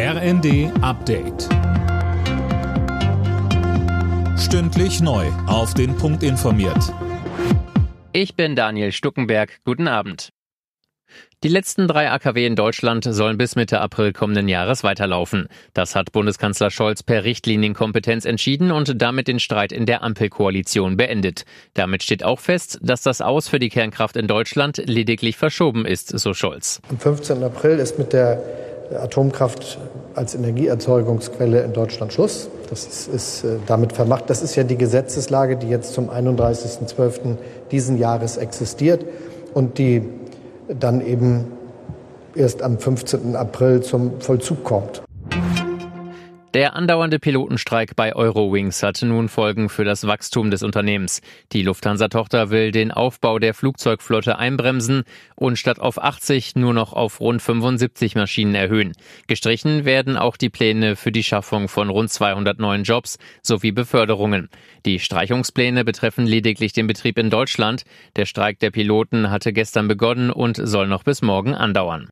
RND Update. Stündlich neu. Auf den Punkt informiert. Ich bin Daniel Stuckenberg. Guten Abend. Die letzten drei AKW in Deutschland sollen bis Mitte April kommenden Jahres weiterlaufen. Das hat Bundeskanzler Scholz per Richtlinienkompetenz entschieden und damit den Streit in der Ampelkoalition beendet. Damit steht auch fest, dass das Aus für die Kernkraft in Deutschland lediglich verschoben ist, so Scholz. Am 15. April ist mit der Atomkraft als Energieerzeugungsquelle in Deutschland Schluss. Das ist, ist äh, damit vermacht. Das ist ja die Gesetzeslage, die jetzt zum 31.12. diesen Jahres existiert und die dann eben erst am 15. April zum Vollzug kommt. Der andauernde Pilotenstreik bei Eurowings hatte nun Folgen für das Wachstum des Unternehmens. Die Lufthansa-Tochter will den Aufbau der Flugzeugflotte einbremsen und statt auf 80 nur noch auf rund 75 Maschinen erhöhen. Gestrichen werden auch die Pläne für die Schaffung von rund 200 neuen Jobs sowie Beförderungen. Die Streichungspläne betreffen lediglich den Betrieb in Deutschland. Der Streik der Piloten hatte gestern begonnen und soll noch bis morgen andauern.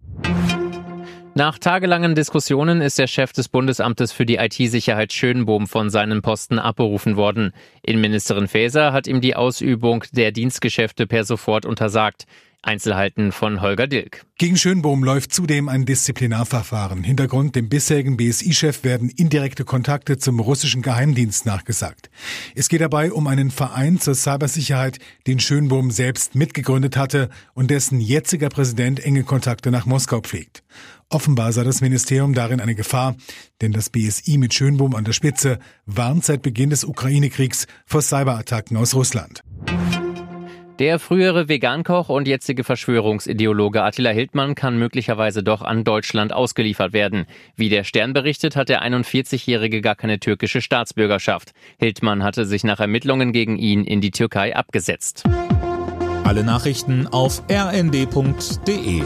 Nach tagelangen Diskussionen ist der Chef des Bundesamtes für die IT-Sicherheit Schönbohm von seinem Posten abberufen worden. Innenministerin Faeser hat ihm die Ausübung der Dienstgeschäfte per sofort untersagt. Einzelheiten von Holger Dilk. Gegen Schönbohm läuft zudem ein Disziplinarverfahren. Hintergrund dem bisherigen BSI-Chef werden indirekte Kontakte zum russischen Geheimdienst nachgesagt. Es geht dabei um einen Verein zur Cybersicherheit, den Schönbohm selbst mitgegründet hatte und dessen jetziger Präsident enge Kontakte nach Moskau pflegt. Offenbar sah das Ministerium darin eine Gefahr, denn das BSI mit Schönbohm an der Spitze warnt seit Beginn des Ukraine-Kriegs vor Cyberattacken aus Russland. Der frühere Vegankoch und jetzige Verschwörungsideologe Attila Hildmann kann möglicherweise doch an Deutschland ausgeliefert werden. Wie der Stern berichtet, hat der 41-Jährige gar keine türkische Staatsbürgerschaft. Hildmann hatte sich nach Ermittlungen gegen ihn in die Türkei abgesetzt. Alle Nachrichten auf rnd.de